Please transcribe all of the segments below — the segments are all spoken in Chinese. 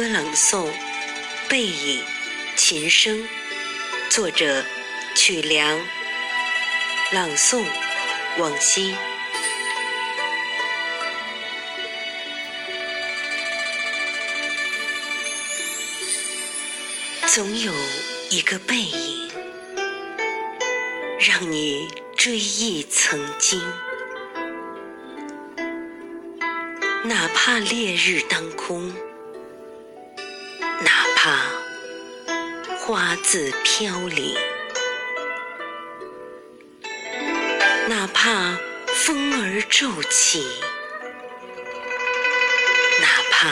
歌朗诵《背影》，琴声，作者曲梁，朗诵往昔。总有一个背影，让你追忆曾经。哪怕烈日当空，哪怕花自飘零，哪怕风儿骤起，哪怕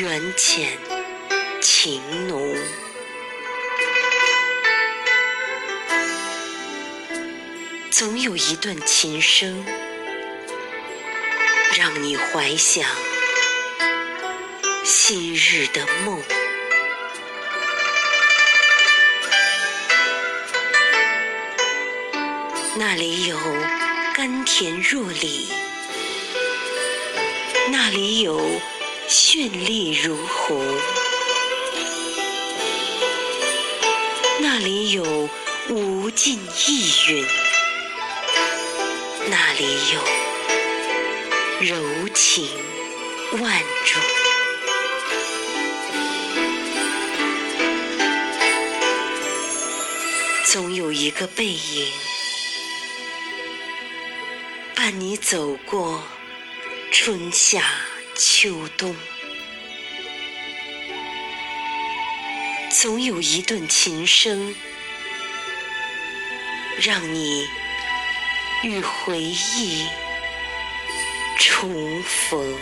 缘浅情浓，总有一段琴声。让你怀想昔日的梦，那里有甘甜若醴，那里有绚丽如虹，那里有无尽意蕴，那里有。柔情万种，总有一个背影伴你走过春夏秋冬，总有一段琴声让你与回忆。重逢。